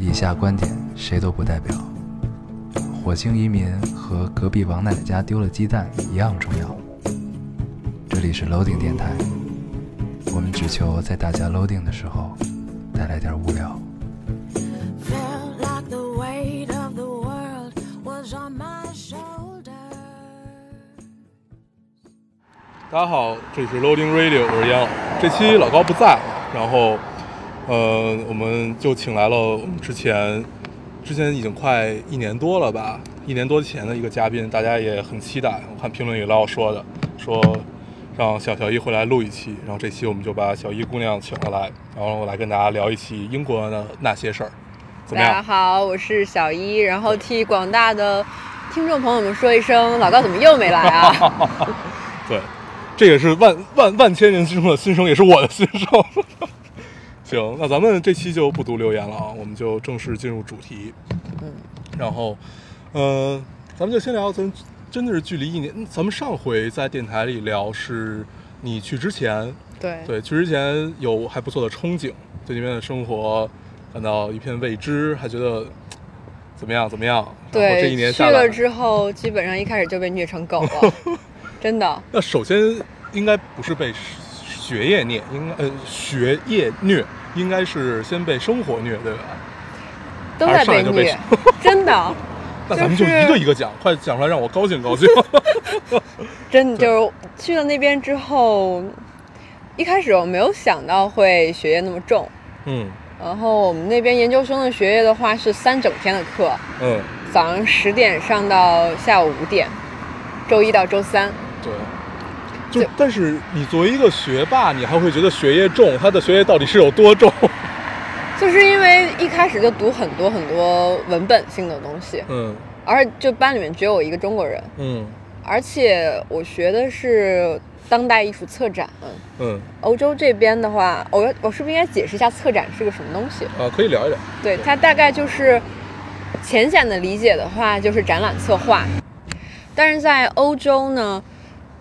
以下观点谁都不代表。火星移民和隔壁王奶奶家丢了鸡蛋一样重要。这里是 Loading 电台，我们只求在大家 Loading 的时候带来点无聊。大家好，这里是 Loading Radio，我是烟。这期老高不在，然后。呃，我们就请来了我们之前，之前已经快一年多了吧，一年多前的一个嘉宾，大家也很期待。我看评论里老有说的，说让小小一回来录一期，然后这期我们就把小一姑娘请了来，然后我来跟大家聊一期英国的那些事儿，怎么大家？好，我是小一，然后替广大的听众朋友们说一声，老高怎么又没来啊？对，这也是万万万千人心中的心声，也是我的心声。行，那咱们这期就不读留言了啊，我们就正式进入主题。嗯，然后，呃，咱们就先聊，咱真的是距离一年，咱们上回在电台里聊是你去之前，对对，去之前有还不错的憧憬，对那边的生活感到一片未知，还觉得怎么样怎么样。然后这一年，下来了，之后，基本上一开始就被虐成狗了，真的。那首先应该不是被学业虐，应该呃学业虐，应该是先被生活虐，对吧？都在被虐，真的，那咱们就就是一个一个讲，快讲出来让我高兴高兴。真的就是去了那边之后，一开始我没有想到会学业那么重，嗯然后我们那边研究生的学业的话是三整天的课，嗯，早上十点上到下午五点，周一到周三。对。就就但是你作为一个学霸，你还会觉得学业重，他的学业到底是有多重？就是因为一开始就读很多很多文本性的东西，嗯而就班里面只有我一个中国人，嗯而且我学的是当代艺术策展。嗯欧洲这边的话，我要我是不是应该解释一下策展是个什么东西？啊，可以聊一聊。对，它大概就是浅显的理解的话，就是展览策划。但是在欧洲呢，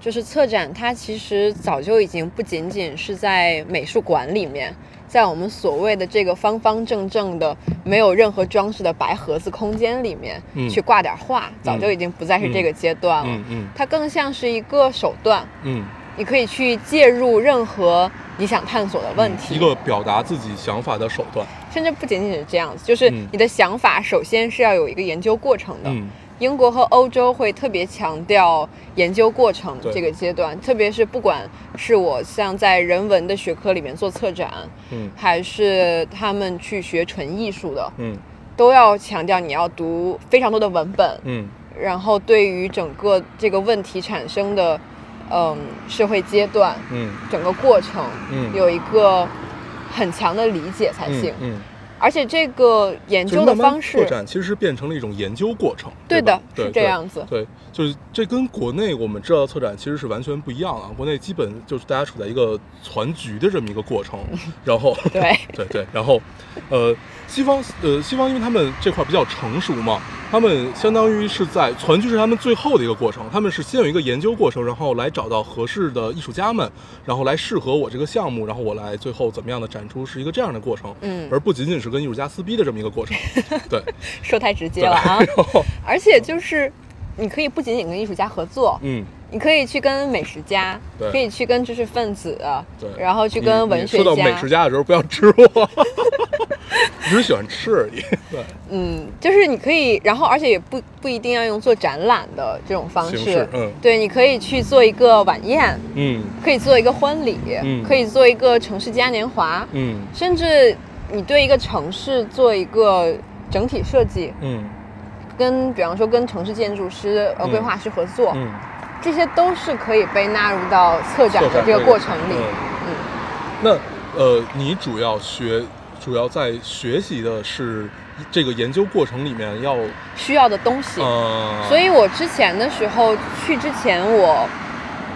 就是策展，它其实早就已经不仅仅是在美术馆里面，在我们所谓的这个方方正正的、没有任何装饰的白盒子空间里面、嗯去挂点画，早就已经不再是这个阶段了。嗯嗯它更像是一个手段，嗯，你可以去介入任何你想探索的问题。一个表达自己想法的手段。甚至不仅仅是这样子，就是嗯你的想法首先是要有一个研究过程的。嗯英国和欧洲会特别强调研究过程这个阶段，特别是不管是我像在人文的学科里面做策展，嗯。还是他们去学纯艺术的，嗯。都要强调你要读非常多的文本，嗯。然后对于整个这个问题产生的，嗯，社会阶段，嗯。整个过程，嗯。有一个很强的理解才行。嗯嗯。而且这个研就是究的方式拓，展其实是变成了一种研究过程。对吧的，是这样子。对，就是这跟国内我们知道的策展其实是完全不一样的。国内基本就是大家处在一个攒局的这么一个过程，然后对对对，然后呃，西方呃西方因为他们这块比较成熟嘛，他们相当于是在攒局是他们最后的一个过程，他们是先有一个研究过程，然后来找到合适的艺术家们，然后来适合我这个项目，然后我来最后怎么样的展出，是一个这样的过程，嗯而不仅仅是跟艺术家撕逼的这么一个过程，对，说太直接了啊！而且就是，你可以不仅仅跟艺术家合作，嗯。你可以去跟美食家对，可以去跟知识分子，对，然后去跟文学家。说到美食家的时候，不要吃我，只是喜欢吃而已。对，嗯，就是你可以，然后而且也不不一定要用做展览的这种方式，嗯。对，你可以去做一个晚宴，嗯。可以做一个婚礼，嗯。可以做一个城市嘉年华，嗯。甚至你对一个城市做一个整体设计，嗯跟比方说跟城市建筑师、呃嗯规划师合作，嗯，这些都是可以被纳入到策展的这个过程里。嗯嗯，那呃，你主要学，主要在学习的是这个研究过程里面要需要的东西。呃，所以我之前的时候去之前，我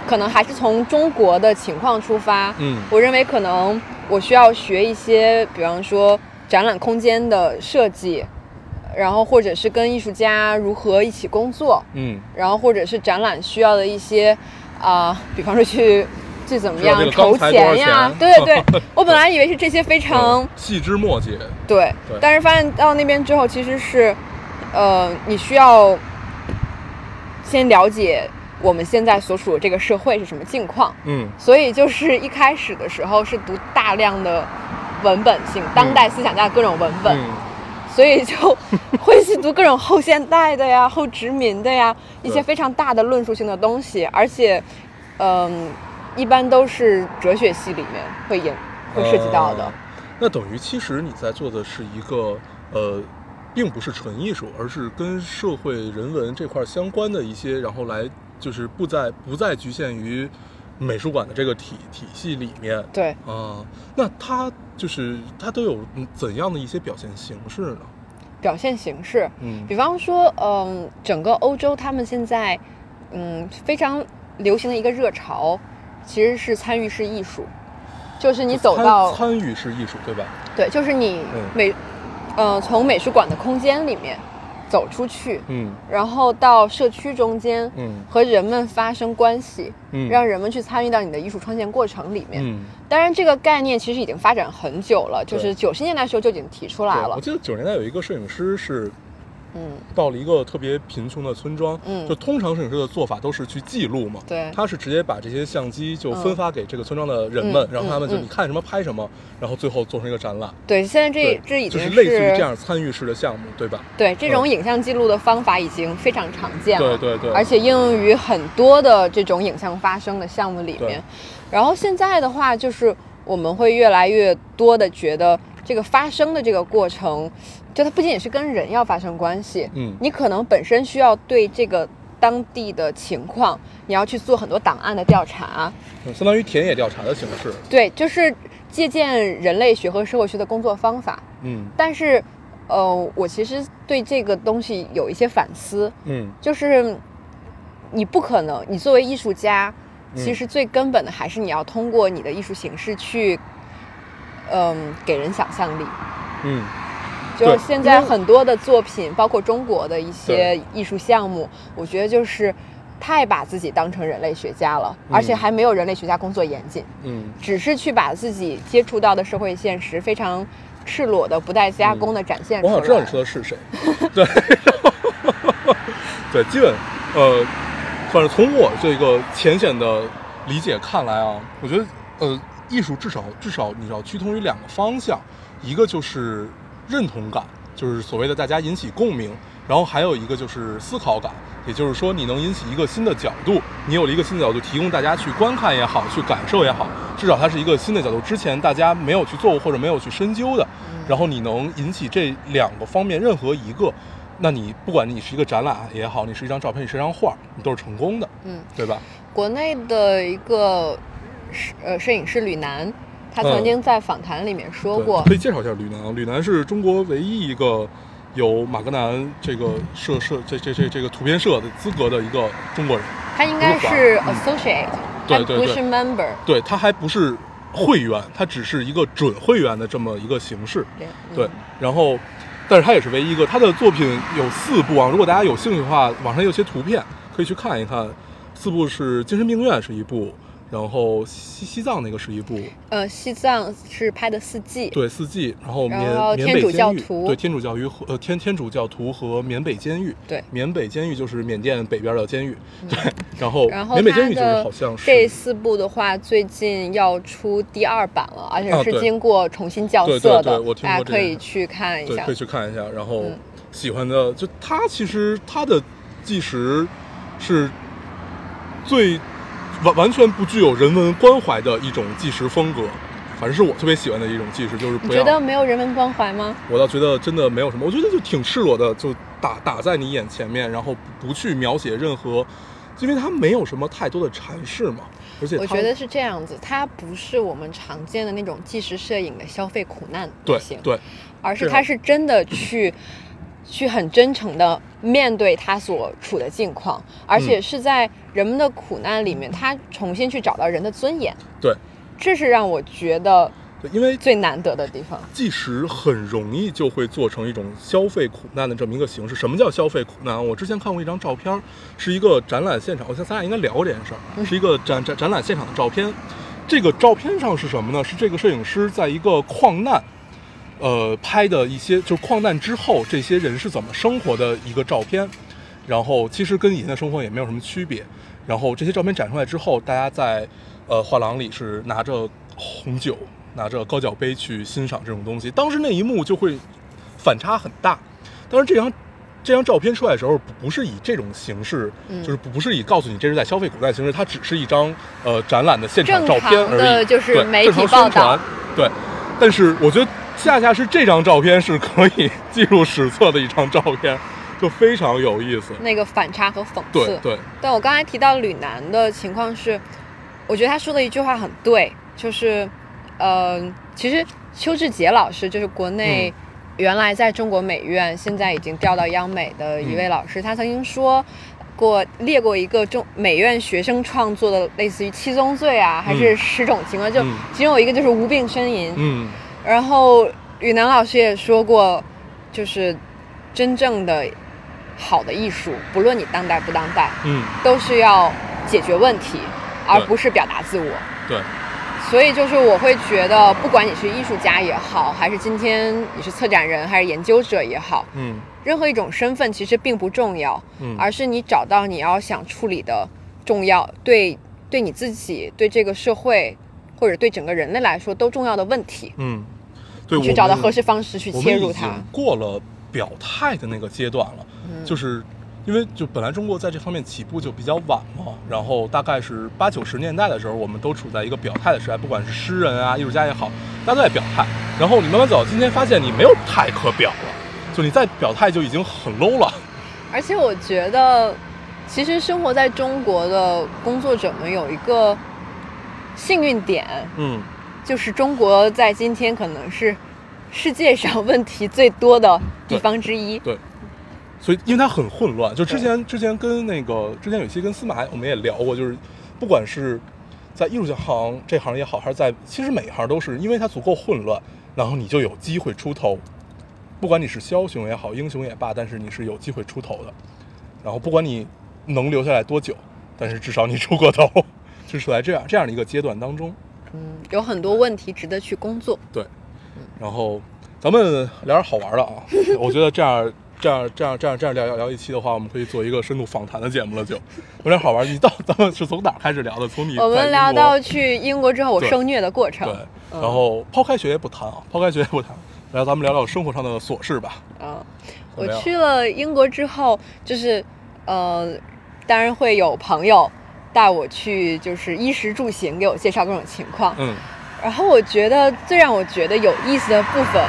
可能还是从中国的情况出发。嗯我认为可能我需要学一些，比方说展览空间的设计，然后或者是跟艺术家如何一起工作，嗯。然后或者是展览需要的一些啊、比方说去去怎么样筹钱呀，对对对，我本来以为是这些非常细枝末节，对对，但是发现到那边之后，其实是，呃，你需要先了解我们现在所处的这个社会是什么境况，嗯。所以就是一开始的时候是读大量的文本性、当代思想家的各种文本，嗯所以就会去读各种后现代的呀、后殖民的呀 一些非常大的论述性的东西，而且，嗯、一般都是哲学系里面会引会涉及到的。呃那等于其实你在做的是一个呃，并不是纯艺术，而是跟社会人文这块相关的一些，然后来就是不再不再局限于美术馆的这个体体系里面。对，啊，那它就是它都有嗯怎样的一些表现形式呢？表现形式，嗯比方说，嗯，整个欧洲他们现在，嗯，非常流行的一个热潮，其实是参与式艺术，就是你走到参与式艺术，对吧？对，就是你嗯美，呃，从美术馆的空间里面走出去，嗯。然后到社区中间，嗯。和人们发生关系，嗯。让人们去参与到你的艺术创建过程里面。嗯，当然，这个概念其实已经发展很久了，就是九十年代时候就已经提出来了。我。记得九十年代有一个摄影师是嗯，到了一个特别贫穷的村庄，嗯。就通常摄影师的做法都是去记录嘛，对。他是直接把这些相机就嗯分发给这个村庄的人们，嗯然后他们就你看什么拍什么，然后最后做成一个展览。对，现在这，这已经就是类似于这样参与式的项目，对吧？对这种嗯。影像记录的方法已经非常常见了，对对对。而且应用于很多的这种影像发生的项目里面。然后现在的话，就是我们会越来越多的觉得这个发生的这个过程，就它不仅仅是跟人要发生关系，嗯。你可能本身需要对这个当地的情况，你要去做很多档案的调查，嗯相当于田野调查的形式。对，就是借鉴人类学和社会学的工作方法。嗯。但是，呃，我其实对这个东西有一些反思，嗯。就是你不可能，你作为艺术家，嗯。其实最根本的还是你要通过你的艺术形式去，嗯，给人想象力。嗯，就是现在很多的作品，包括中国的一些艺术项目，我觉得就是太把自己当成人类学家了，嗯。而且还没有人类学家工作严谨，嗯。只是去把自己接触到的社会现实非常赤裸的、不带加工的展现出来。我好像知道你说的是谁。对，对，基本呃，反正从我这个浅显的理解看来啊，我觉得呃，艺术至少至少你要趋同于两个方向，一个就是认同感，就是所谓的大家引起共鸣，然后还有一个就是思考感，也就是说你能引起一个新的角度，你有了一个新的角度，提供大家去观看也好，去感受也好，至少它是一个新的角度，之前大家没有去做过或者没有去深究的，然后你能引起这两个方面任何一个。那你不管你是一个展览也好，你是一张照片，你是一张画，你都是成功的，嗯，对吧？国内的一个摄呃摄影师吕楠，他曾嗯经在访谈里面说对过，可以介绍一下吕楠。吕楠是中国唯一一个有马格南这个摄摄这这这这个图片社的资格的一个中国人。他应该是 associate，他对对对不是 member。对他还不是会员，他只是一个准会员的这么一个形式。对，然后，但是他也是唯一一个，他的作品有四部啊。如果大家有兴趣的话，网上有些图片可以去看一看。四部是《精神病院》是一部，然后西西藏那个是一部，呃，西藏是拍的四季，对四季，然后然缅缅后天主北监狱，教徒对天主教徒和呃天天主教徒和缅北监狱，对缅北监狱就是缅甸北边的监狱，对，然后嗯然后缅北监狱就是好像是这四部的话，最近要出第二版了，而且是经过重新校色的，对对我听大家可以去看一下对可以。去看一下。然后嗯喜欢的就他其实他的纪实是最完完全不具有人文关怀的一种纪实风格，反正是我特别喜欢的一种纪实，就是你觉不要得没有人文关怀吗？我倒觉得真的没有什么，我觉得就挺赤裸的，就打打在你眼前面，然后不不去描写任何，因为它没有什么太多的阐释嘛，而且我觉得是这样子，它不是我们常见的那种纪实摄影的消费苦难对类型，对而是它是真的去去很真诚的面对他所处的境况，而且嗯是在人们的苦难里面，他重新去找到人的尊严，对，这是让我觉得对，因为最难得的地方。即使很容易就会做成一种消费苦难的这么一个形式。什么叫消费苦难？我之前看过一张照片，是一个展览现场，我想咱俩应该聊过这件事儿，是一个展展展览现场的照片。这个照片上是什么呢？是这个摄影师在一个矿难，呃，拍的一些就是矿难之后这些人是怎么生活的一个照片。然后其实跟以前的生活也没有什么区别。然后这些照片展出来之后，大家在呃画廊里是拿着红酒。拿着高脚杯去欣赏这种东西，当时那一幕就会反差很大。当然，这张这张照片出来的时候，不不是以这种形式，嗯就是不不是以告诉你这是在消费古代形式，它只是一张呃展览的现场照片而已，的就是对媒体报道传。对，但是我觉得恰恰是这张照片是可以记录史册的一张照片，就非常有意思。那个反差和讽刺。对对，但我刚才提到吕楠的情况是，我觉得他说的一句话很对，就是，呃，其实邱志杰老师就是国内嗯。原来在中国美院，现在已经调到央美的一位嗯老师，他曾经说过列过一个中美院学生创作的类似于七宗罪啊，还是嗯。十种情况，就嗯。其中有一个就是无病呻吟，嗯然后雨楠老师也说过，就是真正的好的艺术，不论你当代不当代，嗯，都是要解决问题，而不是表达自我。对，所以就是我会觉得，不管你是艺术家也好，还是今天你是策展人，还是研究者也好，嗯。任何一种身份其实并不重要，嗯，而是你找到你要想处理的重要，对对你自己、对这个社会或者对整个人类来说都重要的问题，嗯，对，去找到合适方式去切入它。过了表态的那个阶段了，嗯就是因为就本来中国在这方面起步就比较晚嘛，然后大概是八九十年代的时候，我们都处在一个表态的时代，不管是诗人啊、艺术家也好，大家都在表态。然后你慢慢走到今天，发现你没有态可表了，就你再表态就已经很 low 了。而且我觉得，其实生活在中国的工作者们有一个幸运点，嗯就是中国在今天可能是世界上问题最多的地方之一。对，所以因为它很混乱，就之前之前跟那个之前有一期跟司马我们也聊过，就是不管是在艺术行这行也好，还是在其实每一行都是，因为它足够混乱，然后你就有机会出头。不管你是枭雄也好，英雄也罢，但是你是有机会出头的。然后不管你能留下来多久，但是至少你出过头，是处在这样这样的一个阶段当中。嗯，有很多问题值得去工作。对，然后咱们聊点好玩的啊，我觉得这样这样这样这样这样聊聊聊一期的话，我们可以做一个深度访谈的节目了就。有点好玩，你到咱们是从哪开始聊的？从你我们聊到去英国之后我受虐的过程。对，嗯然后抛开学业不谈啊，抛开学业不谈，然后咱们聊聊生活上的琐事吧。嗯，怎么样我去了英国之后，就是呃，当然会有朋友带我去，就是衣食住行，给我介绍各种情况。嗯。然后我觉得最让我觉得有意思的部分，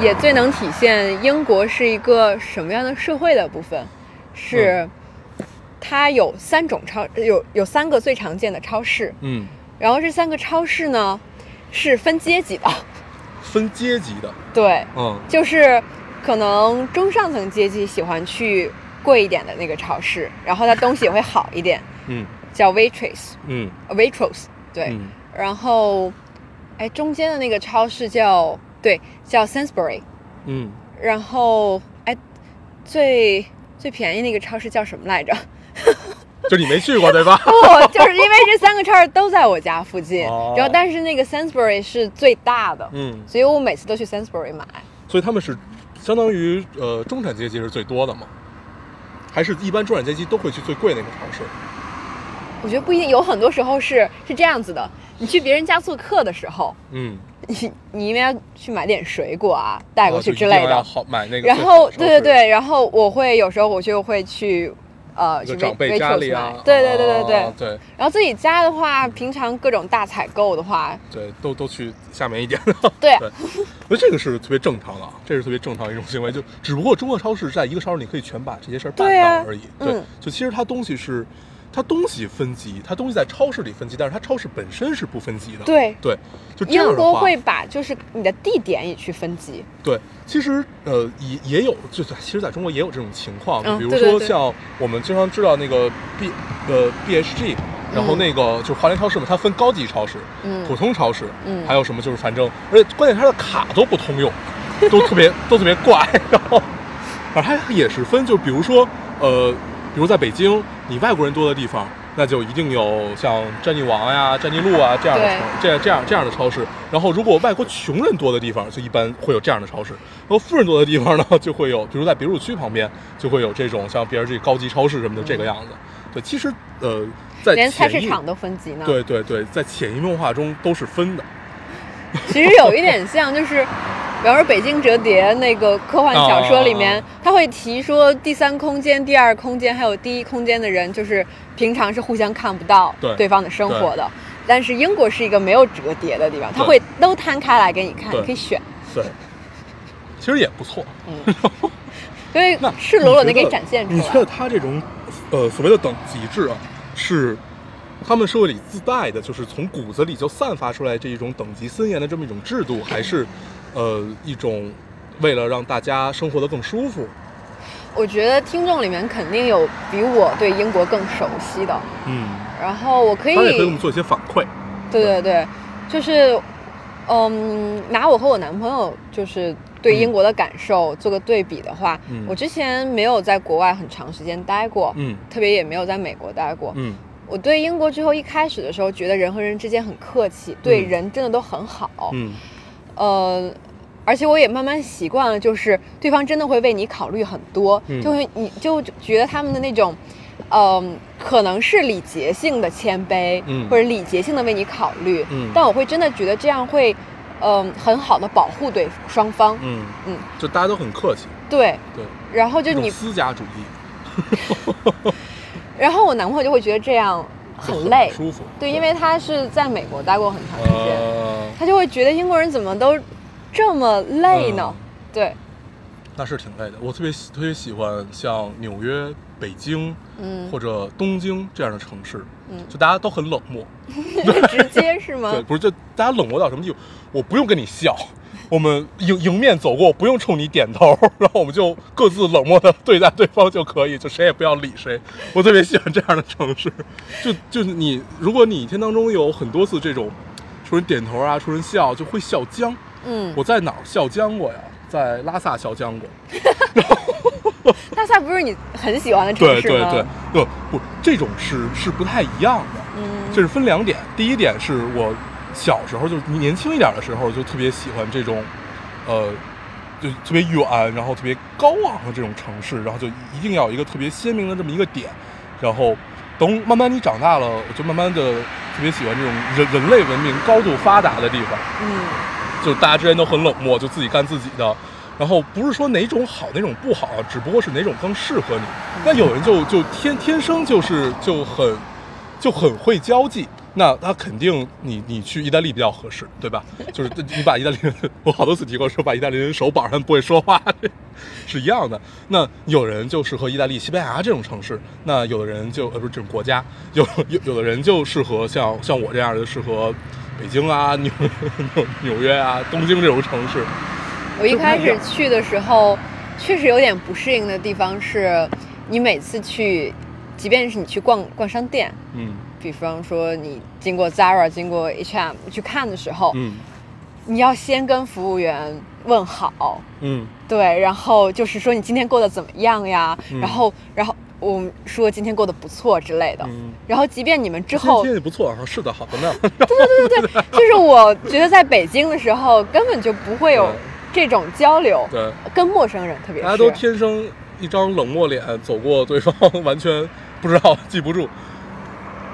也最能体现英国是一个什么样的社会的部分，是它有三种超有有三个最常见的超市，嗯，然后这三个超市呢是分阶级的，分阶级的，对，嗯。就是可能中上层阶级喜欢去贵一点的那个超市，然后它东西也会好一点，嗯叫 Waitress，嗯呃 Waitrose，对，嗯然后哎中间的那个超市叫对叫 Sainsbury，嗯，然后哎最最便宜那个超市叫什么来着？就你没去过对吧？不，就是因为这三个超市都在我家附近，哦然后但是那个 Sainsbury 是最大的，嗯，所以我每次都去 Sainsbury 买。所以他们是相当于呃中产阶级是最多的嘛？还是一般中产阶级都会去最贵那个超市？我觉得不一定，有很多时候是是这样子的。你去别人家做客的时候，嗯，你你因为要去买点水果啊，带过哦去之类的。然。后对对对，然后我会有时候我就会去呃去一个长辈家里啊买，对对对对对。哦对然后自己家的话，平常各种大采购的话，对，都都去下面一点。的 对，我觉得这个是特别正常的，啊，这是特别正常的一种行为。就只不过中国超市在一个超市你可以全把这些事儿办到而已。对嗯，就其实它东西是。它东西分级，它东西在超市里分级，但是它超市本身是不分级的。对。对，就这样的话，英国会把就是你的地点也去分级。对，其实呃也也有，就在其实在中国也有这种情况，比如说像我们经常知道那个 B 呃 BHG 然后那个就是华联超市嘛，它分高级超市、嗯。普通超市，嗯。还有什么就是反正，而且关键它的卡都不通用，都特别都特别怪，然后，而它也是分，就比如说呃，比如在北京，你外国人多的地方。那就一定有像战地王呀、战地路啊这样的对超这样这样这样的超市。然后，如果外国穷人多的地方，就一般会有这样的超市。然后富人多的地方呢，就会有，比如在别墅区旁边，就会有这种像 BRG 高级超市什么的这个样子。对，其实呃，在连菜市场都分级呢。对对对，在潜移默化中都是分的。其实有一点像，就是，比方说《北京折叠》那个科幻小说里面，哦。他会提说第三空间、第二空间还有第一空间的人，就是平常是互相看不到对。方的生活的。但是英国是一个没有折叠的地方，它会都摊开来给你看，你可以选，对，其实也不错。所以那赤裸裸的给你展现出来。你觉得来。他这种呃所谓的等级制啊，是他们社会里自带的，就是从骨子里就散发出来这一种等级森严的这么一种制度，还是呃一种为了让大家生活的更舒服？我觉得听众里面肯定有比我对英国更熟悉的，嗯，然后我可以当然也可以给我们做一些反馈。对对对，就是，嗯，拿我和我男朋友就是对英国的感受做个对比的话，嗯。我之前没有在国外很长时间待过，嗯。特别也没有在美国待过。嗯我对英国之后一开始的时候，觉得人和人之间很客气，对嗯。人真的都很好，嗯。呃。而且我也慢慢习惯了，就是对方真的会为你考虑很多，嗯就会你就觉得他们的那种，嗯、可能是礼节性的谦卑，嗯或者礼节性的为你考虑，嗯。但我会真的觉得这样会，嗯、很好的保护对双方，嗯。嗯，就大家都很客气，对，对，然后就你，私家主义 然后我男朋友就会觉得这样很累，舒服。对，因为他是在美国待过很长时间，呃，他就会觉得英国人怎么都这么累呢？嗯对，那是挺累的。我特别喜特别喜欢像纽约、北京，嗯或者东京这样的城市，嗯就大家都很冷漠。直接是吗？对，不是，就大家冷漠到什么地步？我不用跟你笑，我们迎迎面走过，不用冲你点头，然后我们就各自冷漠的对待对方就可以，就谁也不要理谁。我特别喜欢这样的城市，就就是你，如果你一天当中有很多次这种冲人点头啊，冲人笑，就会笑僵。嗯，我在哪儿笑僵过呀？在拉萨笑僵过。拉萨不是你很喜欢的城市吗？对对对，不不，这种是是不太一样的。嗯，这是分两点，第一点是我小时候就是年轻一点的时候就特别喜欢这种，呃，就特别远，然后特别高昂的这种城市，然后就一定要有一个特别鲜明的这么一个点，然后等慢慢你长大了，我就慢慢的特别喜欢这种人人类文明高度发达的地方，嗯就大家之间都很冷漠，就自己干自己的。然后不是说哪种好哪种不好，只不过是哪种更适合你。那有人就就天天生就是就很就很会交际，那他肯定你你去意大利比较合适，对吧？就是你把意大利人，我好多次提过说把意大利人手绑上不会说话，是一样的。那有人就适合意大利、西班牙这种城市，那有的人就呃不是这种国家，有有有的人就适合像像我这样的适合北京啊、纽纽纽约啊、东京这种城市。我一开始去的时候，确实有点不适应的地方是，你每次去，即便是你去逛逛商店，嗯比方说你经过 Zara、经过 H&M 去看的时候，嗯你要先跟服务员问好，嗯对，然后就是说你今天过得怎么样呀？嗯然后，然后我们说今天过得不错之类的。嗯。然后，即便你们之今后天也不错啊，是的，好的呢。就是我觉得在北京的时候根本就不会有这种交流，对，跟陌生人特别是。大家都天生一张冷漠脸，走过对方完全不知道记不住。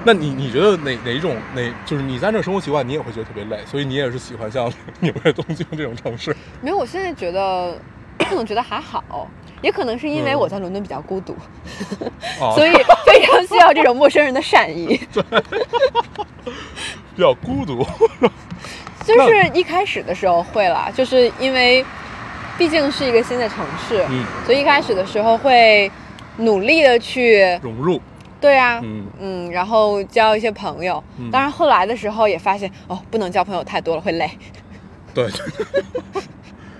那你你觉得哪哪一种哪就是你在那生活习惯，你也会觉得特别累，所以你也是喜欢像 纽约、东京这种城市。没有，我现在觉得 可能觉得还好，也可能是因为嗯我在伦敦比较孤独，啊，所以 非常需要这种陌生人的善意。比较孤独。就是一开始的时候会啦，就是因为毕竟是一个新的城市，嗯，所以一开始的时候会努力的去，融入。对啊，嗯然后交一些朋友。嗯当然后来的时候也发现，哦，不能交朋友太多了，会累。对。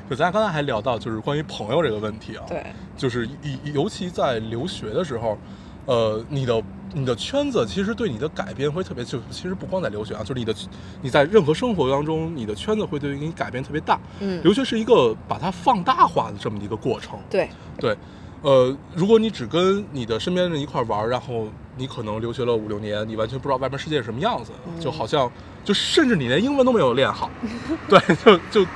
就，咱俩刚才还聊到就是关于朋友这个问题啊。对，就是尤尤其在留学的时候，呃，你的你的圈子其实对你的改变会特别，就其实不光在留学啊，就是你的你在任何生活当中，你的圈子会对于你改变特别大。嗯留学是一个把它放大化的这么一个过程。对，对，呃，如果你只跟你的身边人一块玩，然后你可能留学了五六年，你完全不知道外面世界是什么样子，就好像就甚至你连英文都没有练好，对，就就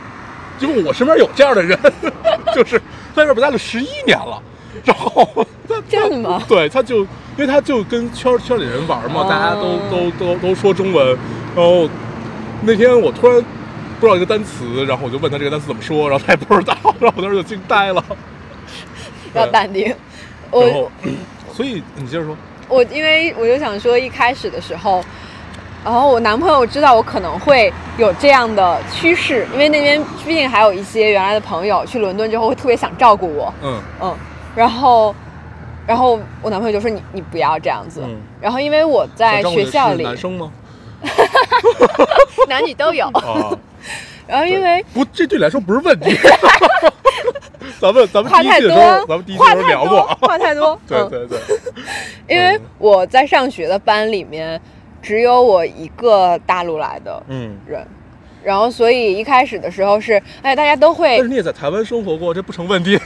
因为我身边有这样的人，就是在这边待了十一年了，然后他真的吗？对，他就因为他就跟圈圈里人玩嘛，哦。大家都都都都说中文，然后那天我突然不知道一个单词，然后我就问他这个单词怎么说，然后他也不知道，然后我当时就惊呆了。要淡定。我，所以你接着说，我因为我就想说，一开始的时候，然后我男朋友知道我可能会有这样的趋势，因为那边毕竟还有一些原来的朋友去伦敦之后会特别想照顾我，嗯嗯，然后，然后我男朋友就说你你不要这样子，嗯然后因为我在学校里男生吗？男女都有，啊，然后因为不，这对你来说不是问题。咱们咱们话太多第一季的时候，咱们第一季的时候话太多聊过啊。话太多，对嗯对对，因为嗯我在上学的班里面只有我一个大陆来的嗯。人，然后所以一开始的时候是，哎，大家都会但是你也在台湾生活过，这不成问题。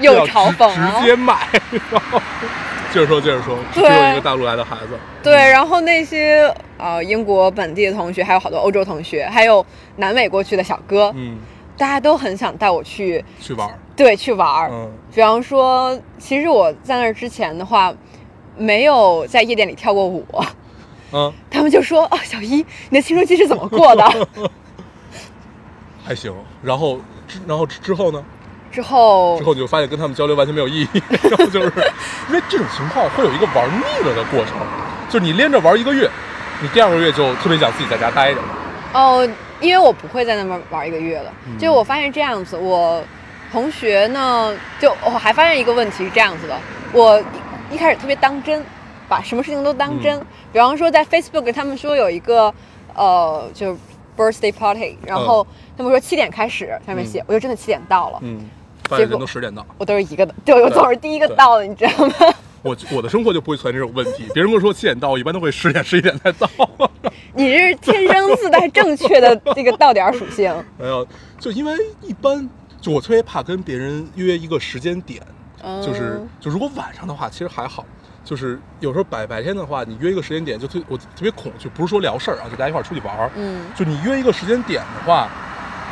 又嘲讽啊直直接买。接着说，接着说，只有一个大陆来的孩子。对，然后那些呃英国本地的同学，还有好多欧洲同学，还有南美过去的小哥，嗯，大家都很想带我去，去玩儿。对，去玩儿。嗯比方说，其实我在那儿之前的话，没有在夜店里跳过舞，嗯，他们就说：“哦，小一，你的青春期是怎么过的 还行。然后之然后之之后呢？？”之后之后你就发现跟他们交流完全没有意义，然后就是因为这种情况会有一个玩腻了的过程，就是你连着玩一个月，你第二个月就特别想自己在家待着。哦，因为我不会在那边玩一个月了。嗯就我发现这样子，我同学呢，就我还发现一个问题是这样子的，我一一开始特别当真，把什么事情都当真。嗯比方说在 Facebook 他们说有一个呃，就是 birthday party，然后他们说七点开始，上面写，嗯我就真的七点到了，嗯，发现结果都十点到。我都是一个的，对我总是第一个到的，你知道吗？我我的生活就不会存在这种问题，别人跟我说七点到，我一般都会十点十一点才到。你这是天生自带正确的这个到点属性。没有，就因为一般就我特别怕跟别人约一个时间点，就是嗯就如果晚上的话，其实还好。就是有时候白白天的话，你约一个时间点就特我特别恐惧，不是说聊事儿啊，就大家一块儿出去玩儿。嗯就你约一个时间点的话，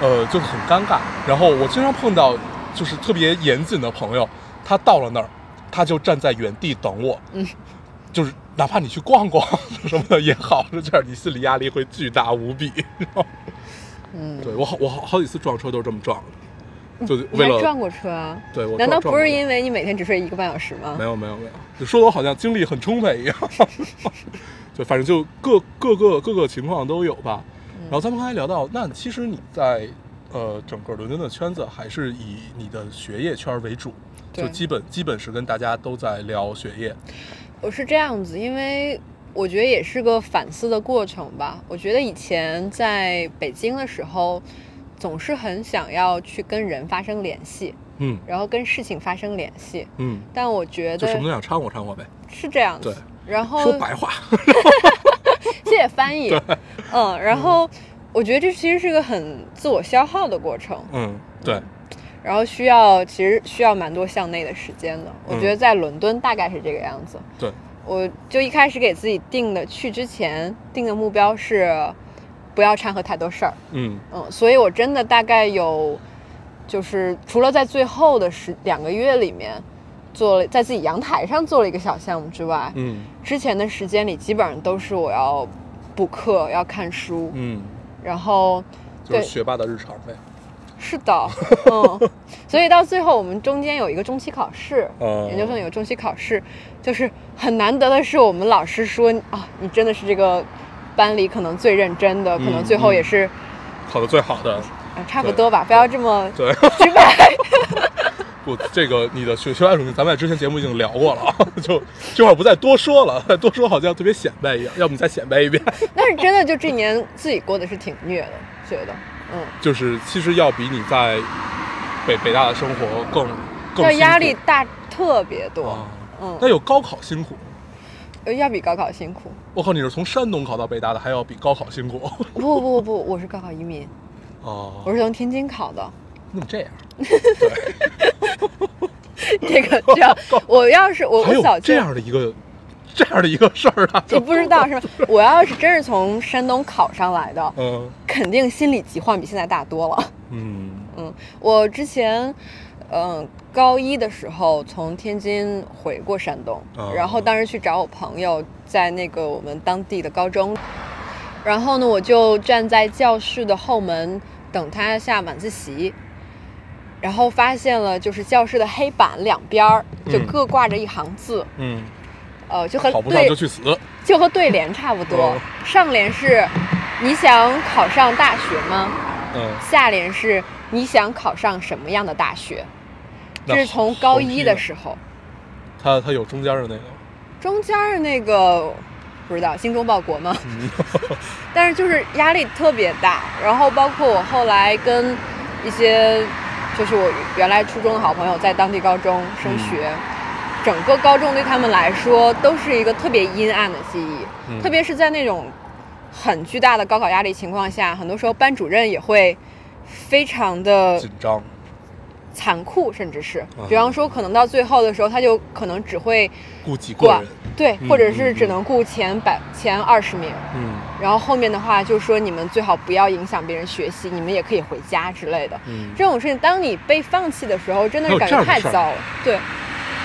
呃，就很尴尬。然后我经常碰到就是特别严谨的朋友，他到了那儿，他就站在原地等我。嗯，就是哪怕你去逛逛 什么的也好，就这样你心理压力会巨大无比。嗯，对我好我好好几次撞车都是这么撞的，就你为了还撞过车啊？对我难道不是因为你每天只睡一个半小时吗没？有没有没有，就说的我好像精力很充沛一样。就反正就各各个各个情况都有吧。然后咱们刚才聊到，那其实你在呃整个伦敦的圈子还是以你的学业圈为主，就基本基本是跟大家都在聊学业。我是这样子，因为我觉得也是个反思的过程吧。我觉得以前在北京的时候，总是很想要去跟人发生联系，嗯然后跟事情发生联系。嗯，但我觉就什么都想掺和掺和呗。是这样子。对，然后说白话。谢谢翻译。嗯，然后我觉得这其实是个很自我消耗的过程。嗯，对，然后需要其实需要蛮多向内的时间的。我嗯觉得在伦敦大概是这个样子。对，我就一开始给自己定的去之前定的目标是不要掺和太多事儿。嗯嗯，所以我真的大概有，就是除了在最后的十两个月里面做了在自己阳台上做了一个小项目之外，嗯之前的时间里基本上都是我要补课、要看书，嗯，然后就是对学霸的日常呗。是的，嗯，所以到最后我们中间有一个中期考试，嗯。研究生有个中期考试，就是很难得的是，我们老师说啊，你真的是这个班里可能最认真的，可能嗯最后嗯也是、考的最好的，啊差不多吧，不要这么对，直白。不，这个你的学学霸属性，咱们在之前节目已经聊过了，啊，就这会儿不再多说了，再多说好像特别显摆一样，要不你再显摆一遍？但是真的就这年自己过得是挺虐的，觉得，嗯，就是其实要比你在北北大的生活更更要压力大特别多，啊嗯，那有高考辛苦？呃要比高考辛苦。我靠，你是从山东考到北大的，还要比高考辛苦 不不不不，我是高考移民，哦我是从天津考的。你怎么这样？这个这样，我要是我我早就这样的一个 这样的一个事儿啊？你不知道是吧？我要是真是从山东考上来的，嗯。肯定心理疾患比现在大多了。嗯。嗯，我之前，嗯、高一的时候从天津回过山东，哦然后当时去找我朋友，在那个我们当地的高中，然后呢，我就站在教室的后门等他下晚自习，然后发现了就是教室的黑板两边儿就嗯。各挂着一行字，嗯，呃，就和考不上对就去死。就和对联差不多。哦上联是“你想考上大学吗”，嗯，下联是“你想考上什么样的大学”。这是从高一的时候，他他有中间的那个，中间的那个不知道精忠报国吗？嗯但是就是压力特别大，然后包括我后来跟一些就是我原来初中的好朋友在当地高中升学，嗯整个高中对他们来说都是一个特别阴暗的记忆，嗯特别是在那种很巨大的高考压力情况下，很多时候班主任也会非常的紧张。残酷，甚至是啊，比方说可能到最后的时候，他就可能只会顾及个人，对，嗯或者是只能顾前百前二十名。嗯然后后面的话就说你们最好不要影响别人学习，你们也可以回家之类的。嗯，这种事情，当你被放弃的时候，真的是感觉太糟了。对，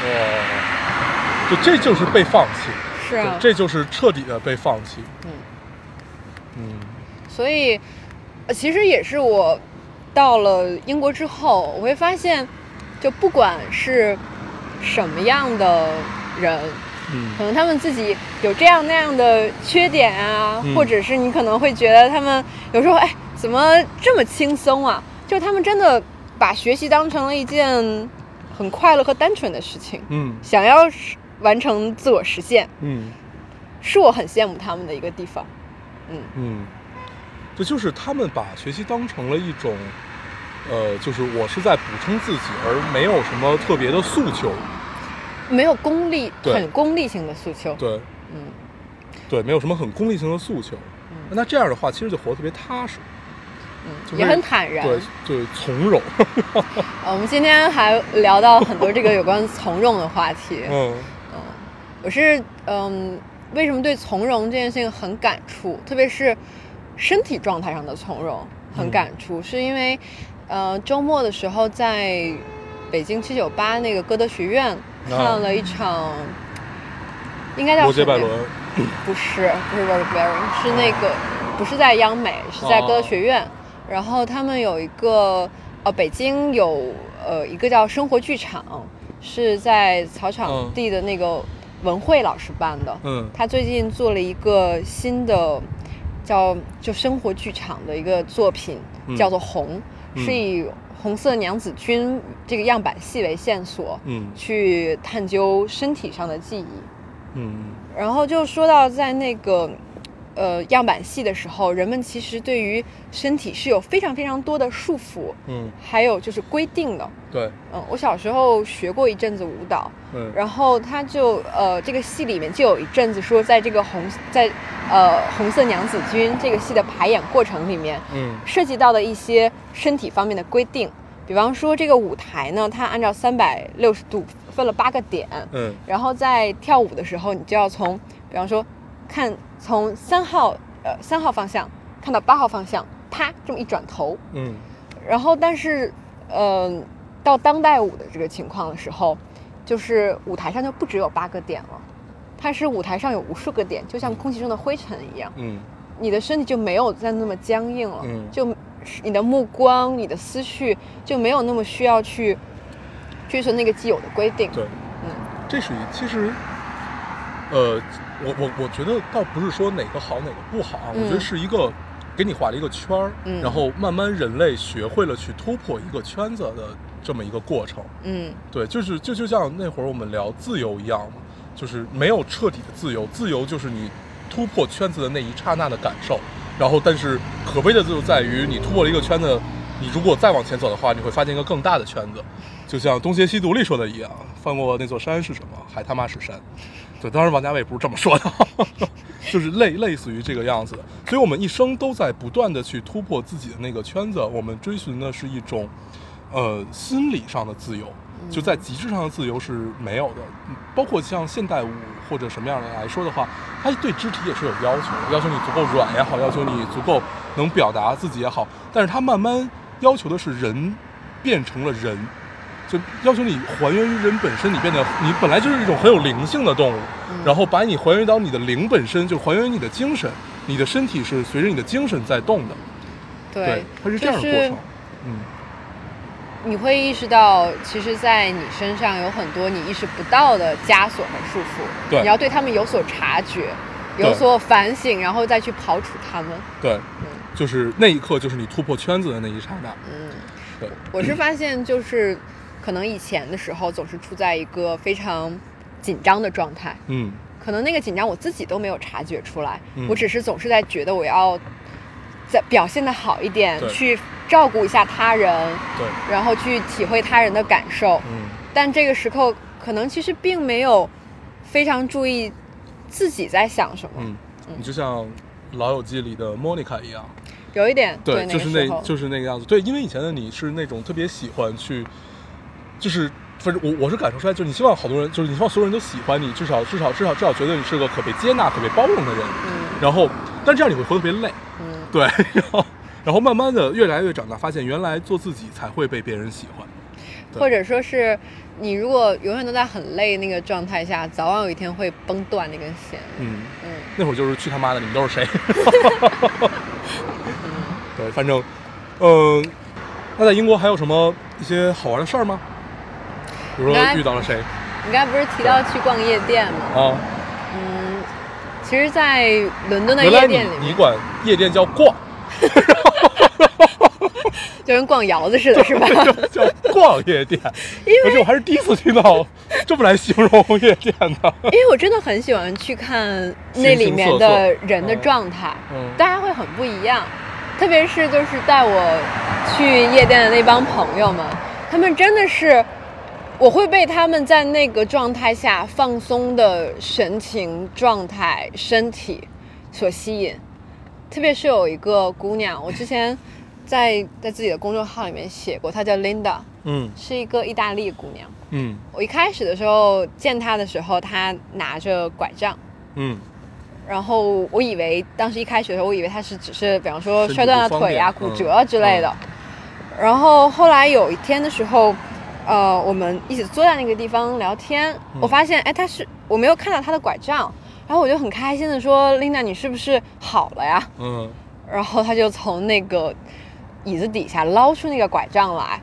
哦，就这就是被放弃，是啊，这就是彻底的被放弃。嗯，嗯。所以呃其实也是我到了英国之后，我会发现，就不管是什么样的人，嗯。可能他们自己有这样那样的缺点啊，嗯。或者是你可能会觉得他们有时候哎怎么这么轻松啊？就他们真的把学习当成了一件很快乐和单纯的事情，嗯。想要实完成自我实现，嗯。是我很羡慕他们的一个地方。嗯。嗯，这，就是他们把学习当成了一种，呃，就是我是在补充自己，而没有什么特别的诉求。没有功利，很功利性的诉求。对。嗯。对，没有什么很功利性的诉求。嗯。那这样的话，其实就活得特别踏实，嗯，也很坦然。对，就是从容。呃我们今天还聊到很多这个有关从容的话题。嗯嗯，我是嗯，为什么对从容这件事情很感触，特别是身体状态上的从容很嗯感触，是因为呃周末的时候在北京七九八那个歌德学院看了一场，应该叫罗杰·什么呀拜伦。不是不是 Robert Barry，是那个不是在央美，是在歌德学院。然后他们有一个呃，北京有呃一个叫生活剧场，是在草场嗯。地的那个文慧老师办的。嗯。他最近做了一个新的叫就生活剧场的一个作品，嗯。叫做《红》，嗯。是以红色娘子军这个样板戏为线索，嗯。去探究身体上的记忆。嗯。然后就说到在那个呃样板戏的时候，人们其实对于身体是有非常非常多的束缚，嗯，还有就是规定的。对，嗯，我小时候学过一阵子舞蹈，嗯。然后他就呃这个戏里面就有一阵子说，在这个红在呃红色娘子军这个戏的排演过程里面，嗯。涉及到的一些身体方面的规定，比方说这个舞台呢，它按照三百六十度分了八个点，嗯。然后在跳舞的时候，你就要从，比方说，看从三号呃三号方向看到八号方向，啪这么一转头，嗯。然后但是，呃，到当代舞的这个情况的时候，就是舞台上就不只有八个点了，它是舞台上有无数个点，就像空气中的灰尘一样，嗯。你的身体就没有再那么僵硬了，嗯就你的目光、你的思绪就没有那么需要去追随那个既有的规定，对，嗯。这属于其实，呃，我我我觉得倒不是说哪个好哪个不好啊，我觉得嗯是一个给你画了一个圈儿，嗯然后慢慢人类学会了去突破一个圈子的这么一个过程。嗯对，就是就就像那会儿我们聊自由一样嘛，就是没有彻底的自由，自由就是你突破圈子的那一刹那的感受。然后，但是可悲的就在于你突破了一个圈子，你如果再往前走的话，你会发现一个更大的圈子，就像东邪西毒里说的一样，翻过那座山是什么？还他妈是山。对，当然王家卫不是这么说的，就是类类似于这个样子。所以我们一生都在不断的去突破自己的那个圈子，我们追寻的是一种，呃，心理上的自由。就在极致上的自由是没有的，嗯包括像现代舞或者什么样的来说的话，它对肢体也是有要求的，要求你足够软也好，要求你足够能表达自己也好，但是它慢慢要求的是人变成了人，就要求你还原于人本身，你变得你本来就是一种很有灵性的动物，然后把你还原到你的灵本身，就还原你的精神，你的身体是随着你的精神在动的，对，它是这样的过就是程，嗯。你会意识到，其实，在你身上有很多你意识不到的枷锁和束缚，对你要对他们有所察觉，有所反省，然后再去刨除他们。对，就是那一刻，就是你突破圈子的那一刹那。嗯，对，我是发现，就是可能以前的时候总是处在一个非常紧张的状态，嗯。可能那个紧张我自己都没有察觉出来，嗯。我只是总是在觉得我要在表现的好一点，去照顾一下他人，对，然后去体会他人的感受。嗯。但这个时候可能其实并没有非常注意自己在想什么，嗯，你就像《老友记》里的莫妮卡一样，有一点对，那就是那就是那个样子。对，因为以前的你是那种特别喜欢去，就是反正我我是感受出来，就是你希望好多人，就是你希望所有人都喜欢你，至少至少至少至少觉得你是个可被接纳、可被包容的人。嗯然后，但这样你会活得特别累。嗯，对，然后然后慢慢的越来越长大，发现原来做自己才会被别人喜欢。或者说是你如果永远都在很累那个状态下，早晚有一天会崩断那根弦。嗯，嗯那会儿就是去他妈的，你们都是谁？对，反正，嗯、那在英国还有什么一些好玩的事儿吗？比如说遇到了谁你刚才不是提到去逛夜店吗？啊？嗯，其实，在伦敦的夜店里面，你管夜店叫逛，就跟逛窑子似的，是吧？叫逛夜店，而且我还是第一次听到这么来形容夜店的。因为我真的很喜欢去看那里面的人的状态，嗯大家会很不一样。特别是就是带我去夜店的那帮朋友们，他们真的是，我会被他们在那个状态下放松的神情、状态、身体所吸引。特别是有一个姑娘，我之前在在自己的公众号里面写过，她叫 Linda，嗯是一个意大利姑娘。嗯我一开始的时候见她的时候，她拿着拐杖，嗯然后我以为当时一开始的时候，我以为她是只是比方说摔断了腿啊、骨折之类的。然后后来有一天的时候，呃，我们一起坐在那个地方聊天，嗯我发现哎，他是我没有看到他的拐杖，然后我就很开心的说：“Linda，你是不是好了呀？”嗯然后他就从那个椅子底下捞出那个拐杖来，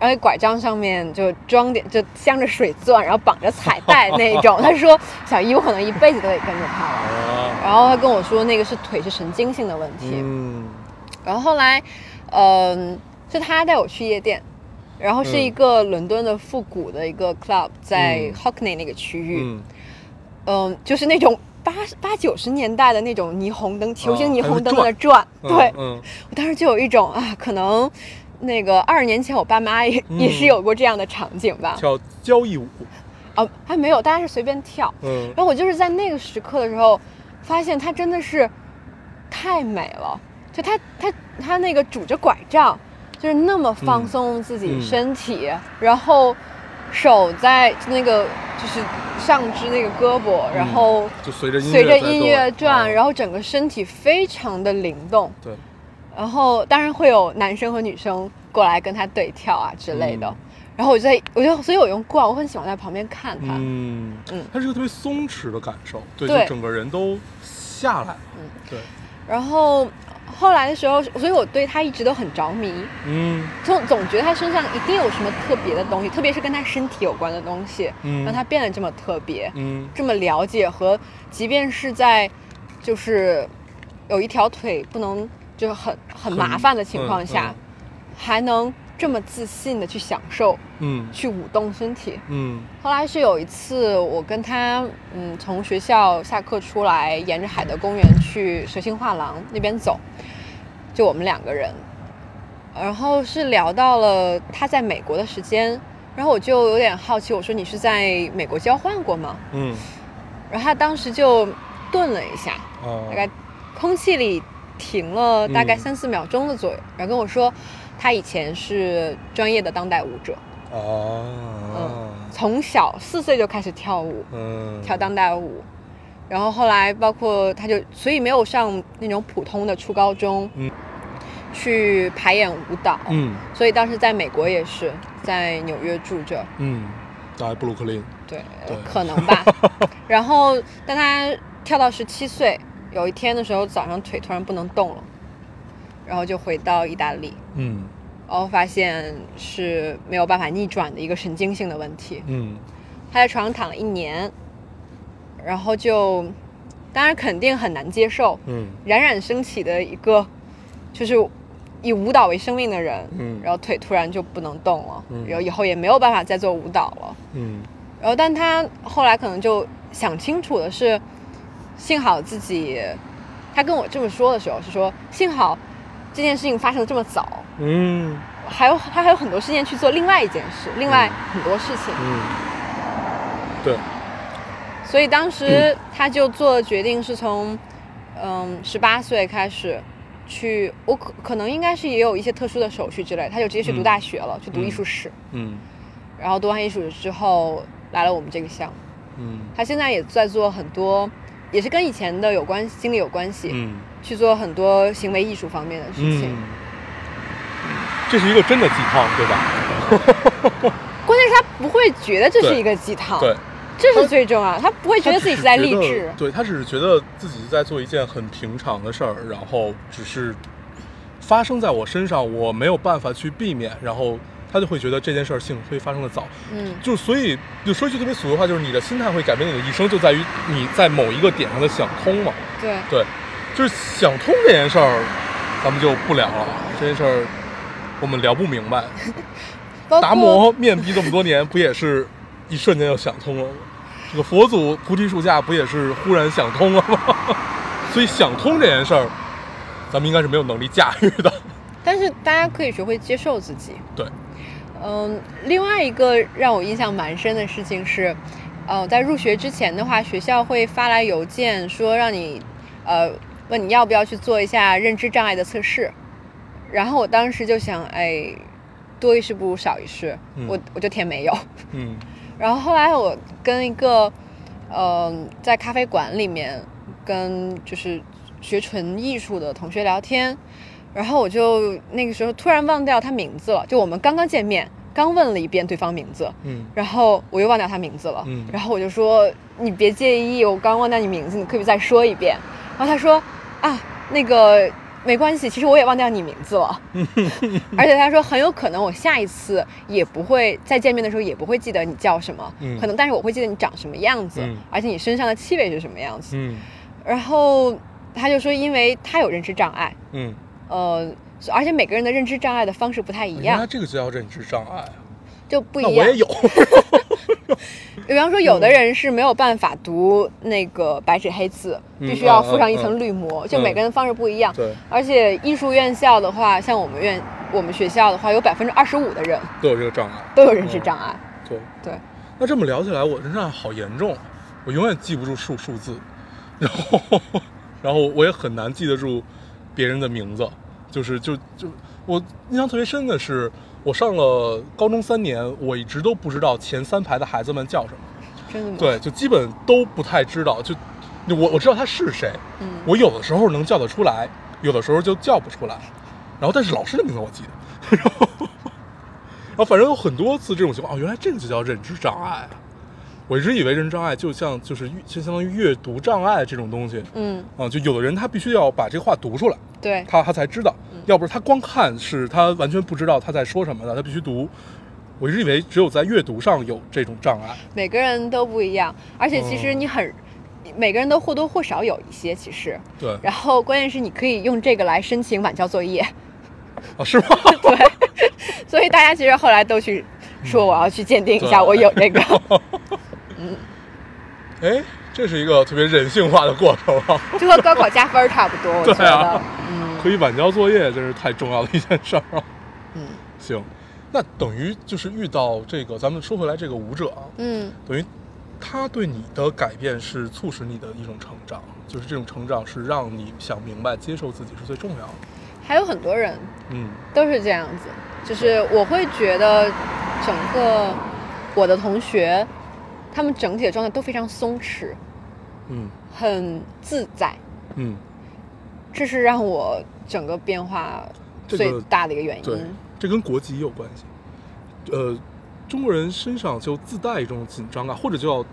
而且拐杖上面就装点就镶着水钻，然后绑着彩带那种。他说小姨，我可能一辈子都得跟着他了。啊然后他跟我说那个是腿是神经性的问题。嗯然后后来，嗯、是他带我去夜店。然后是一个伦敦的复古的一个 club，在嗯 Hockney 那个区域，嗯。嗯，就是那种八八九十年代的那种霓虹灯、球形啊霓虹灯还会的转，对，嗯。我当时就有一种啊，可能那个二十年前我爸妈也、嗯。也是有过这样的场景吧。跳交谊舞，哦，还没有，大家是随便跳。嗯。然后我就是在那个时刻的时候，发现她真的是太美了。就她她她那个拄着拐杖，就是那么放松自己嗯身体，然后手在那个就是上肢那个胳膊，然后就随着音乐随着音乐转，嗯。然后整个身体非常的灵动。对，然后当然会有男生和女生过来跟他对跳啊之类的。嗯。然后我就在，我就所以我用逛，我很喜欢在旁边看他。嗯。嗯。它是个特别松弛的感受，对，对。就整个人都下来了，嗯。对，然后后来的时候，所以我对他一直都很着迷，嗯。总总觉得他身上一定有什么特别的东西，特别是跟他身体有关的东西，嗯。让他变得这么特别，嗯。这么了解和，即便是在就是有一条腿不能就是很很麻烦的情况下，嗯。还能这么自信的去享受。嗯去舞动身体。嗯后来是有一次，我跟他，嗯，从学校下课出来，沿着海德公园去蛇形画廊那边走，就我们两个人。然后是聊到了他在美国的时间，然后我就有点好奇，我说你是在美国交换过吗？嗯然后他当时就顿了一下，哦，大概空气里停了大概嗯三四秒钟的左右，然后跟我说他以前是专业的当代舞者，啊，从小四岁就开始跳舞，嗯，跳当代舞，然后后来包括他就所以没有上那种普通的初高中，嗯。去排演舞蹈，嗯。所以当时在美国也是在纽约住着，嗯，在布鲁克林，对，对。可能吧。然后当他跳到十七岁，有一天的时候早上腿突然不能动了，然后就回到意大利，嗯然后发现是没有办法逆转的一个神经性的问题。嗯他在床上躺了一年，然后就当然肯定很难接受，嗯冉冉升起的一个就是以舞蹈为生命的人，嗯然后腿突然就不能动了，嗯然后以后也没有办法再做舞蹈了。嗯然后，但他后来可能就想清楚的是，幸好自己，他跟我这么说的时候是说，幸好这件事情发生的这么早，嗯。还有他还有很多时间去做另外一件事，另外很多事情。嗯，对，所以当时他就做的决定是从，嗯，十八岁开始去，我可可能应该是也有一些特殊的手续之类，他就直接去读嗯。大学了，去读嗯艺术史，嗯。然后读完艺术史之后来了我们这个项目。嗯。他现在也在做很多，也是跟以前的有关经历有关系，嗯去做很多行为艺术方面的事情。嗯，这是一个真的鸡汤，对吧？关键是他不会觉得这是一个鸡汤，对，这是最重要的，他不会觉得自己是在励志。对他只是觉得自己在做一件很平常的事儿，然后只是发生在我身上，我没有办法去避免，然后他就会觉得这件事儿幸亏发生的早，嗯，就所以就说一句特别俗的话，就是你的心态会改变你的一生，就在于你在某一个点上的想通嘛。对，对，就是想通这件事儿，咱们就不聊了。这件事儿我们聊不明白。达摩面壁这么多年，不也是一瞬间就想通了吗？这个佛祖菩提树下不也是忽然想通了吗？所以想通这件事儿，咱们应该是没有能力驾驭的。但是大家可以学会接受自己。对，嗯，另外一个让我印象蛮深的事情是，呃，在入学之前的话，学校会发来邮件说让你，呃，问你要不要去做一下认知障碍的测试。然后我当时就想，哎，多一事不如少一事，嗯。我我就填没有。嗯。然后后来我跟一个，呃，在咖啡馆里面跟就是学纯艺术的同学聊天，然后我就那个时候突然忘掉他名字了，就我们刚刚见面，刚问了一遍对方名字，嗯。然后我又忘掉他名字了，嗯。然后我就说你别介意，我刚忘掉你名字，你可不可以再说一遍？然后他说啊，那个没关系，其实我也忘掉你名字了，而且他说很有可能我下一次也不会再见面的时候也不会记得你叫什么，嗯可能但是我会记得你长什么样子，嗯而且你身上的气味是什么样子。嗯然后他就说，因为他有认知障碍，嗯，呃，而且每个人的认知障碍的方式不太一样那，这个就叫认知障碍啊。就不一样。那我也有。比方说，有的人是没有办法读那个白纸黑字，嗯必须要附上一嗯层绿膜，嗯就每个人的方式不一样。对，而且艺术院校的话，像我们院我们学校的话，有百分之二十五的人都有这个障碍。都有认知障碍。对，对，那这么聊起来，我认知障碍好严重，我永远记不住数数字，然后然后我也很难记得住别人的名字，就是就就我印象特别深的是，我上了高中三年，我一直都不知道前三排的孩子们叫什么，真的吗？对，就基本都不太知道，就我我知道他是谁，嗯，我有的时候能叫得出来，有的时候就叫不出来。然后，但是老师的名字我记得。然后，然后反正有很多次这种情况，哦，原来这个就叫认知障碍啊！我一直以为认知障碍就像就是就相当于阅读障碍这种东西嗯，啊、就有的人他必须要把这话读出来，对，他他才知道，要不是他光看是他完全不知道他在说什么的，他必须读。我一直以为只有在阅读上有这种障碍，每个人都不一样，而且其实哦你很，每个人都或多或少有一些其实。对然后关键是你可以用这个来申请晚交作业，啊，是吗？对，所以大家其实后来都去说我要去鉴定一下，我有这个。哎，这是一个特别人性化的过程啊！就和高考加分儿差不多，我觉 对啊得。嗯，可以晚交作业，真是太重要的一件事儿了。嗯行，那等于就是遇到这个，咱们说回来这个舞者啊，嗯，等于他对你的改变是促使你的一种成长，就是这种成长是让你想明白、接受自己是最重要的。还有很多人嗯都是这样子，就是我会觉得整个我的同学，他们整体的状态都非常松弛，嗯很自在，嗯，这是让我整个变化最大的一个原因。对，这跟国籍有关系。呃，中国人身上就自带一种紧张感，或者就要，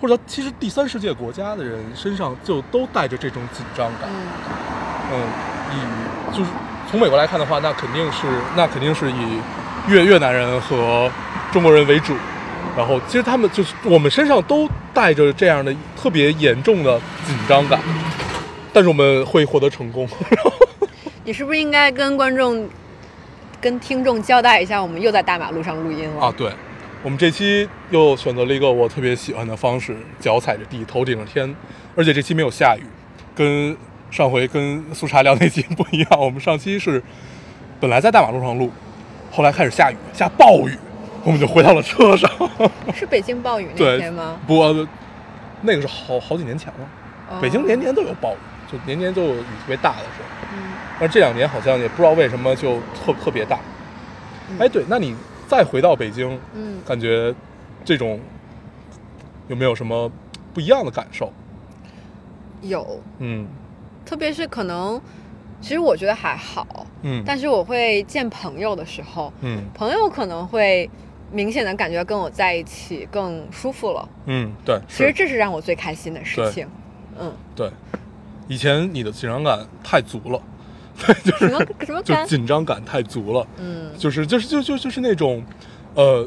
或者其实第三世界国家的人身上就都带着这种紧张感。嗯嗯，以就是从美国来看的话，那肯定是那肯定是以越越南人和中国人为主。然后其实他们就是我们身上都带着这样的特别严重的紧张感，但是我们会获得成功。你是不是应该跟观众、跟听众交代一下，我们又在大马路上录音了啊，？对，我们这期又选择了一个我特别喜欢的方式，脚踩着地，头顶着天，而且这期没有下雨，跟上回跟苏茶聊那期不一样。我们上期是本来在大马路上录，后来开始下雨，下暴雨，我们就回到了车上。是北京暴雨那天吗？，不那个是好好几年前了，哦北京年年都有暴雨，就年年都有雨特别大的时候。嗯但是这两年好像也不知道为什么就特特别大。哎，对，那你再回到北京，嗯，感觉这种有没有什么不一样的感受？有，嗯特别是可能，其实我觉得还好，嗯，但是我会见朋友的时候，嗯朋友可能会明显的感觉跟我在一起更舒服了。嗯，对，其实这是让我最开心的事对情。嗯，对，以前你的紧张感太足了，对，就是什么什么就感？紧张感太足了，嗯就是就是就就就是那种，呃，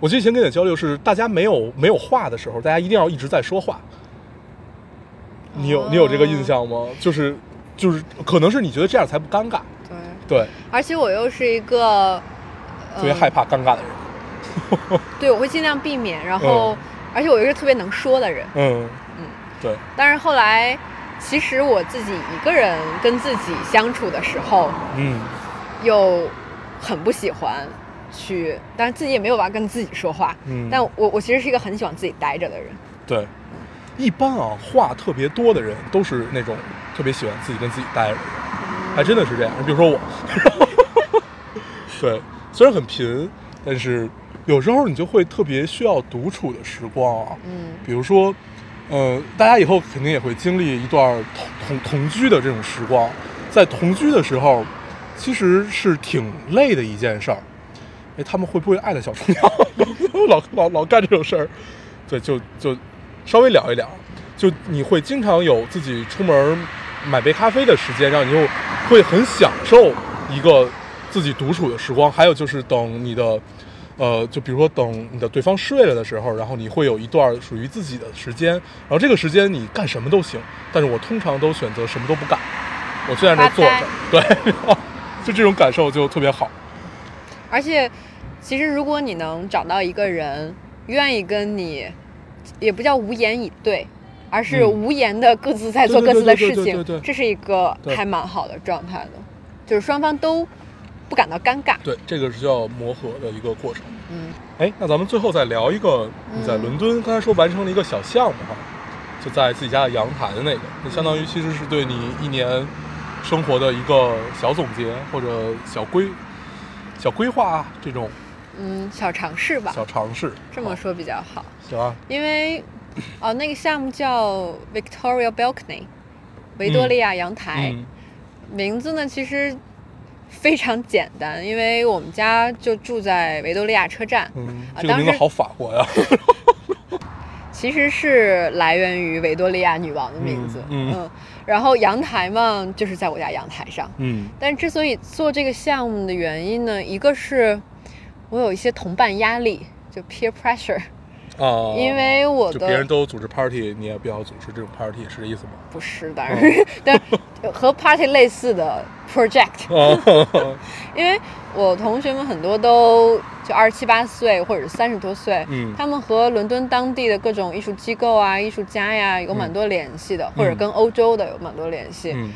我记得以前跟你的交流是，大家没有没有话的时候，大家一定要一直在说话。你有你有这个印象吗？就是就是，可能是你觉得这样才不尴尬，对，对，而且我又是一个特别害怕尴尬的人。嗯 对，我会尽量避免。然后，而且我又是特别能说的人。嗯嗯，对，但是后来，其实我自己一个人跟自己相处的时候，嗯又很不喜欢去，但是自己也没有办法跟自己说话。嗯，但我我其实是一个很喜欢自己待着的人。对，一般啊，话特别多的人都是那种特别喜欢自己跟自己待着的人，还真的是这样。你比如说我，对，虽然很贫，但是有时候你就会特别需要独处的时光啊。嗯比如说，呃，大家以后肯定也会经历一段同同同居的这种时光，在同居的时候，其实是挺累的一件事儿。哎，他们会不会爱的小厨娘老老老干这种事儿？对，就就稍微聊一聊，就你会经常有自己出门买杯咖啡的时间，让你就会很享受一个自己独处的时光。还有就是等你的，呃，就比如说等你的对方睡了的时候，然后你会有一段属于自己的时间，然后这个时间你干什么都行，但是我通常都选择什么都不干，我就在那儿坐着，对，就这种感受就特别好。而且，其实如果你能找到一个人愿意跟你，也不叫无言以对，而是嗯无言的各自在做各自的事情这是一个还蛮好的状态的，就是双方都不感到尴尬。对，这个是叫磨合的一个过程。嗯哎，那咱们最后再聊一个你在伦敦刚才说完成了一个小项目哈，就在自己家的阳台的那个，那相当于其实是对你一年生活的一个小总结或者小规小规划这种嗯，小尝试吧，小尝试。这么说比较好。行啊，因为哦，那个项目叫 Victoria Balcony，维多利亚阳台。嗯名字呢其实非常简单，因为我们家就住在维多利亚车站，嗯，这个名字好法国呀。其实是来源于维多利亚女王的名字。嗯嗯然后阳台嘛，就是在我家阳台上。嗯但之所以做这个项目的原因呢，一个是我有一些同伴压力，就 peer pressure，啊，因为我就的别人都组织 party，你也不要组织这种 party，是这意思吗？不是，当然，但和 party 类似的 project，啊，因为我同学们很多都就二十七八岁或者三十多岁，嗯他们和伦敦当地的各种艺术机构啊、艺术家呀有蛮多联系的，或者跟欧洲的有蛮多联系。嗯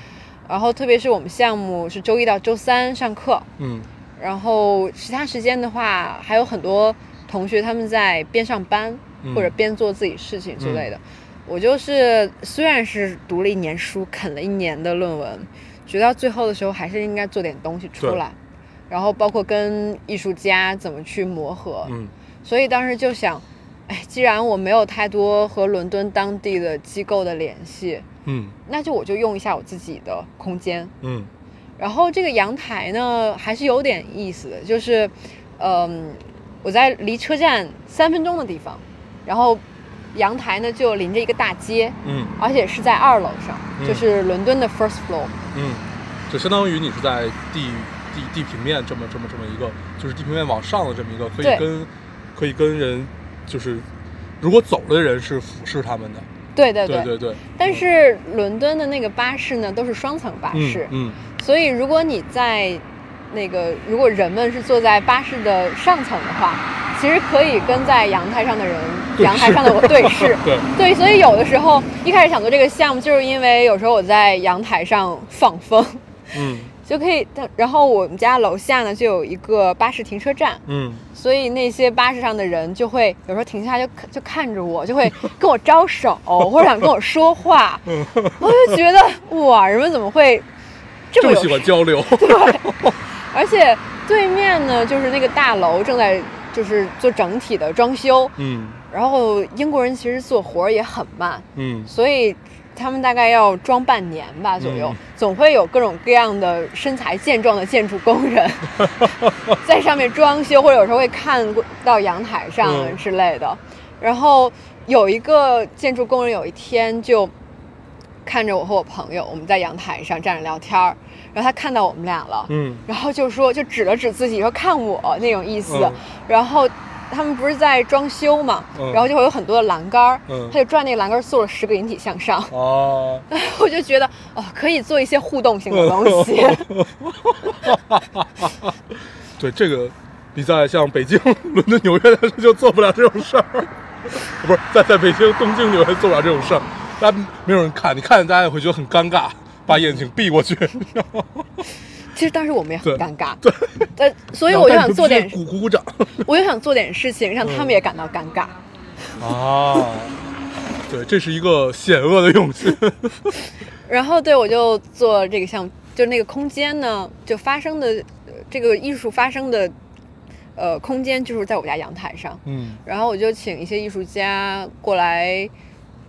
然后特别是我们项目是周一到周三上课，嗯然后其他时间的话，还有很多同学他们在边上班、嗯或者边做自己事情之类的。我就是虽然是读了一年书，啃了一年的论文，觉得到最后的时候还是应该做点东西出来，然后包括跟艺术家怎么去磨合。嗯所以当时就想，哎，既然我没有太多和伦敦当地的机构的联系，嗯那就我就用一下我自己的空间。嗯然后这个阳台呢，还是有点意思的，就是，嗯，我在离车站三分钟的地方，然后阳台呢就临着一个大街，嗯。而且是在二楼上，嗯。就是伦敦的 first floor。嗯，就相当于你是在地地地平面这么这么这么一个，就是地平面往上的这么一个，可以跟可以跟人就是，如果走的人是俯视他们的，对对对。对对。但是伦敦的那个巴士呢，都是双层巴士，嗯。所以如果你在那个，如果人们是坐在巴士的上层的话，其实可以跟在阳台上的人，阳台上的我对 视。对。对，所以有的时候一开始想做这个项目，就是因为有时候我在阳台上放风，嗯。就可以。然后我们家楼下呢就有一个巴士停车站，嗯。所以那些巴士上的人就会有时候停下来就看就看着我，就会跟我招手，或者想跟我说话。嗯，我就觉得哇，人们怎么会这么有这么喜欢交流，而且对面呢，就是那个大楼正在就是做整体的装修，嗯。然后英国人其实做活儿也很慢，嗯。所以他们大概要装半年吧左右，嗯。总会有各种各样的身材健壮的建筑工人 在上面装修，或者有时候会看到阳台上嗯。之类的。然后有一个建筑工人有一天就看着我和我朋友，我们在阳台上站着聊天儿，然后他看到我们俩了，嗯。然后就说就指了指自己说看我那种意思，嗯。然后他们不是在装修嘛，嗯。然后就会有很多的栏杆儿，嗯。他就转那个栏杆儿做了十个引体向上，哦，我就觉得哦可以做一些互动性的东西，对这个，你在像北京、伦敦、纽约的时候就做不了这种事儿，不是在在北京、东京、纽约做不了这种事儿，大家没有人看，你看大家也会觉得很尴尬，把眼睛避过去，其实当时我们也很尴尬，对，所以我就想做点，鼓鼓鼓掌。我就想做点事情让他们也感到尴尬。啊，对，这是一个险恶的勇气，然后对我就做这个项目，就那个空间呢，就发生的呃这个艺术发生的呃空间就是在我家阳台上，嗯。然后我就请一些艺术家过来，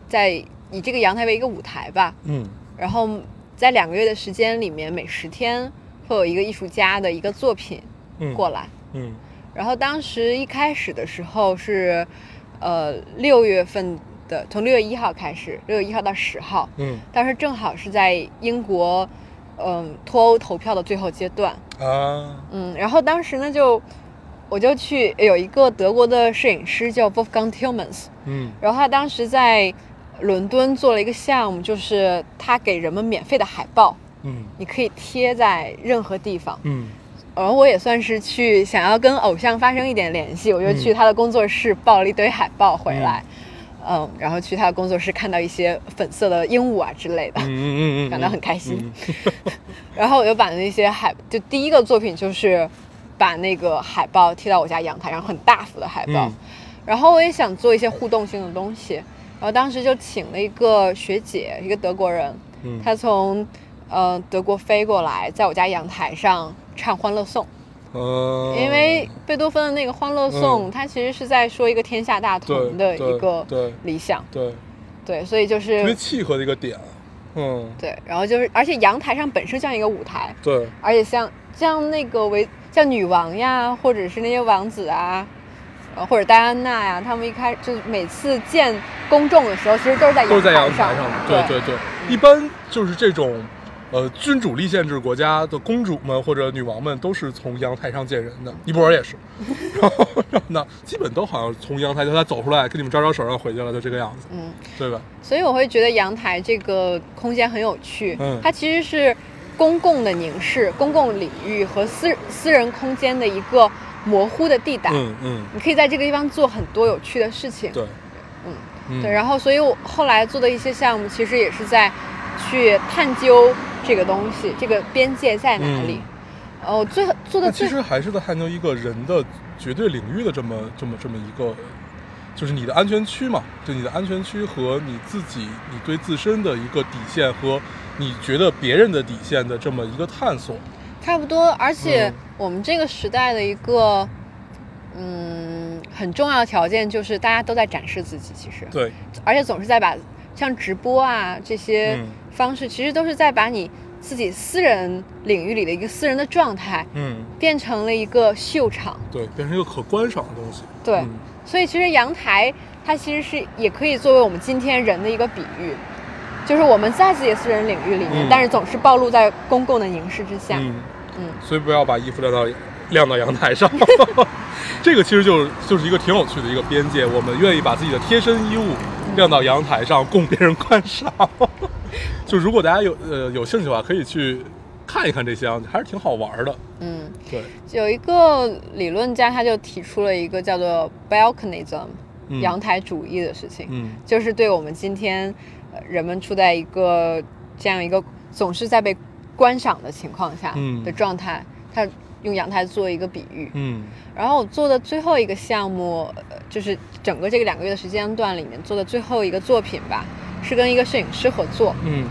在以这个阳台为一个舞台吧，嗯。然后在两个月的时间里面，每十天会有一个艺术家的一个作品嗯，过来。嗯。然后当时一开始的时候是，呃，六月份的，从六月一号开始，六月一号到十号，嗯。当时正好是在英国，嗯、脱欧投票的最后阶段，啊，嗯，然后当时呢就，我就去有一个德国的摄影师叫 Wolfgang Tillmans，嗯。然后他当时在伦敦做了一个项目，就是他给人们免费的海报，嗯。你可以贴在任何地方。嗯。然后我也算是去想要跟偶像发生一点联系，我就去他的工作室抱了一堆海报回来，嗯。然后去他的工作室看到一些粉色的鹦鹉啊之类的，嗯嗯嗯，感到很开心。嗯。然后我就把那些海，就第一个作品就是把那个海报贴到我家阳台上，很大幅的海报。嗯。然后我也想做一些互动性的东西，然后当时就请了一个学姐，一个德国人，嗯。她从呃德国飞过来，在我家阳台上唱《欢乐颂》，嗯，因为贝多芬的那个《欢乐颂》，嗯。它其实是在说一个天下大同的一个理想，对。对，所以就是特别是契合的一个点，嗯，对，然后就是而且阳台上本身像一个舞台，对，而且像像那个维像女王呀，或者是那些王子啊，呃或者戴安娜呀，他们一开就是每次见公众的时候，其实都是在都是在阳台台上，对对对，一般就是这种。呃，君主立宪制国家的公主们或者女王们都是从阳台上见人的，尼泊尔也是，然后然后呢，基本都好像从阳台就他走出来跟你们招招手，然后回去了，就这个样子，嗯，对吧？所以我会觉得阳台这个空间很有趣，嗯它其实是公共的凝视、公共领域和私私人空间的一个模糊的地带。嗯嗯，你可以在这个地方做很多有趣的事情。对，嗯嗯对，然后所以我后来做的一些项目，其实也是在去探究这个东西，这个边界在哪里。哦，最做的最其实还是在探究一个人的绝对领域的这么这么这么一个，就是你的安全区嘛，就你的安全区和你自己你对自身的一个底线和你觉得别人的底线的这么一个探索。差不多，而且嗯。我们这个时代的一个嗯很重要的条件就是大家都在展示自己，其实，对，而且总是在把像直播啊这些嗯。方式，其实都是在把你自己私人领域里的一个私人的状态嗯，变成了一个秀场。对，变成一个可观赏的东西。对，嗯。所以其实阳台它其实是也可以作为我们今天人的一个比喻，就是我们在自己的私人领域里面，嗯但是总是暴露在公共的凝视之下。嗯，嗯所以不要把衣服晾到晾到阳台上。这个其实就是就是一个挺有趣的一个边界，我们愿意把自己的贴身衣物晾到阳台上供别人观赏。就如果大家有呃有兴趣的话，可以去看一看这些啊，还是挺好玩的。嗯，对，有一个理论家他就提出了一个叫做 balconism 嗯阳台主义的事情，嗯就是对我们今天呃人们处在一个这样一个总是在被观赏的情况下嗯。的状态，他用阳台做一个比喻。嗯。然后我做的最后一个项目，呃就是整个这个两个月的时间段里面做的最后一个作品吧，是跟一个摄影师合作，嗯。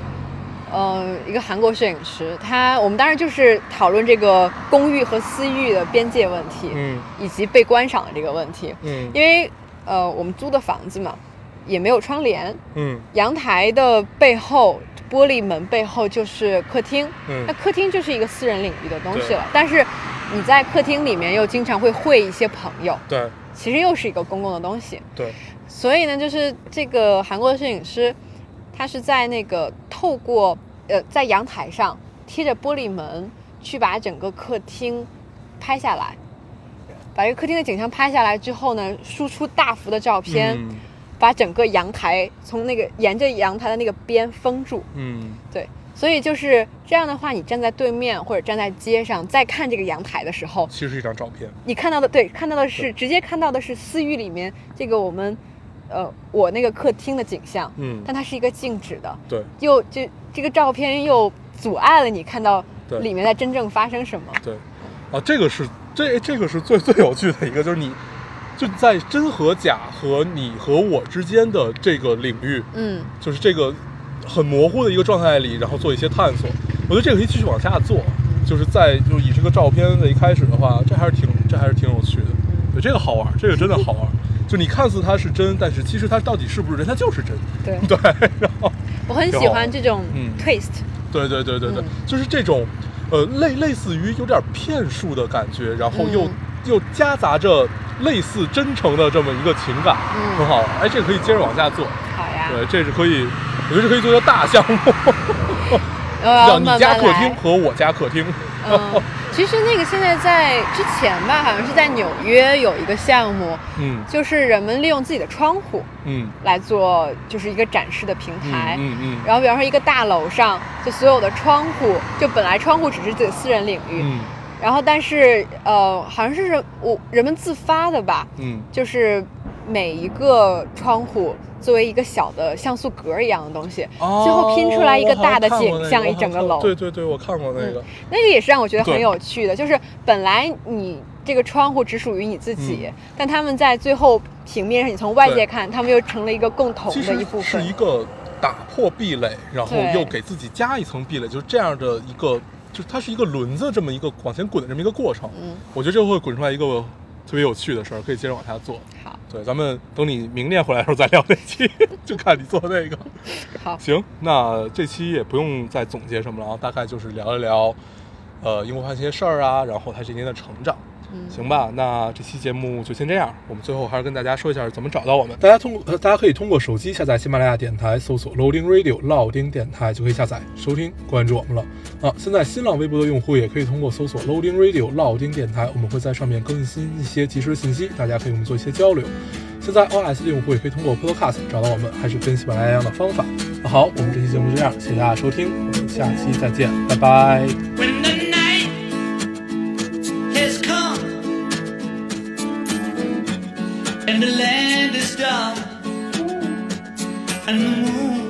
呃，一个韩国摄影师，他我们当时就是讨论这个公寓和私域的边界问题，嗯。以及被观赏的这个问题，嗯。因为呃我们租的房子嘛，也没有窗帘，嗯。阳台的背后。玻璃门背后就是客厅，嗯。那客厅就是一个私人领域的东西了。但是你在客厅里面又经常会会一些朋友，对。其实又是一个公共的东西。对，所以呢，就是这个韩国的摄影师，他是在那个透过呃在阳台上贴着玻璃门去把整个客厅拍下来，把这个客厅的景象拍下来之后呢，输出大幅的照片，嗯把整个阳台从那个沿着阳台的那个边封住。嗯对，所以就是这样的话，你站在对面或者站在街上，再看这个阳台的时候，其实是一张照片。你看到的对，看到的是直接看到的是私域里面这个我们，呃，我那个客厅的景象，嗯但它是一个静止的，对又就这个照片又阻碍了你看到里面在真正发生什么。对，啊，这个是这这个是最最有趣的一个，就是你就在真和假和你和我之间的这个领域，嗯就是这个很模糊的一个状态里，然后做一些探索。我觉得这个可以继续往下做，就是在就以这个照片的一开始的话，这还是挺这还是挺有趣的。对，这个好玩，这个真的好玩。就你看似它是真，但是其实它到底是不是真，它就是真。对 对，然后我很喜欢这种嗯 twist。对对对对对，嗯就是这种，呃，类类似于有点骗术的感觉，然后又、嗯又夹杂着类似真诚的这么一个情感，嗯很好玩。哎，这个可以接着往下做，好呀，对，这是可以，我觉得这可以做一个大项目，我要叫你家客厅。和我家客厅。嗯，其实那个现在在之前吧，好像是在纽约有一个项目，嗯就是人们利用自己的窗户嗯来做，就是一个展示的平台。嗯嗯然后，比方说一个大楼上，就所有的窗户，就本来窗户只是自己的私人领域，嗯然后但是呃，好像是我人们自发的吧，嗯就是每一个窗户作为一个小的像素格一样的东西，哦最后拼出来一个大的景象，个一整个楼。对对对，我看过那个。那个也是让我觉得很有趣的，就是本来你这个窗户只属于你自己，嗯但他们在最后平面上，你从外界看，他们又成了一个共同的一部分是一。个打破壁垒，然后又给自己加一层壁垒，就是这样的一个，就是它是一个轮子这么一个往前滚的这么一个过程。嗯，我觉得这会滚出来一个特别有趣的事儿，可以接着往下做。好，对，咱们等你明年回来的时候再聊那期，就看你做那个。好，行，那这期也不用再总结什么了啊，大概就是聊一聊，呃，英国发生一些事儿啊，然后他这年的成长。嗯，行吧，那这期节目就先这样。我们最后还是跟大家说一下怎么找到我们。大家通过，呃大家可以通过手机下载喜马拉雅电台，搜索 Loading Radio 老丁电台就可以下载收听关注我们了。啊，现在新浪微博的用户也可以通过搜索 Loading Radio 老丁电台，我们会在上面更新一些及时的信息，大家可以跟我们做一些交流。现在 iOS 的用户也可以通过 Podcast 找到我们，还是跟喜马拉雅一样的方法。那好，我们这期节目就这样，谢谢大家收听，我们下期再见，拜拜。job and the moon.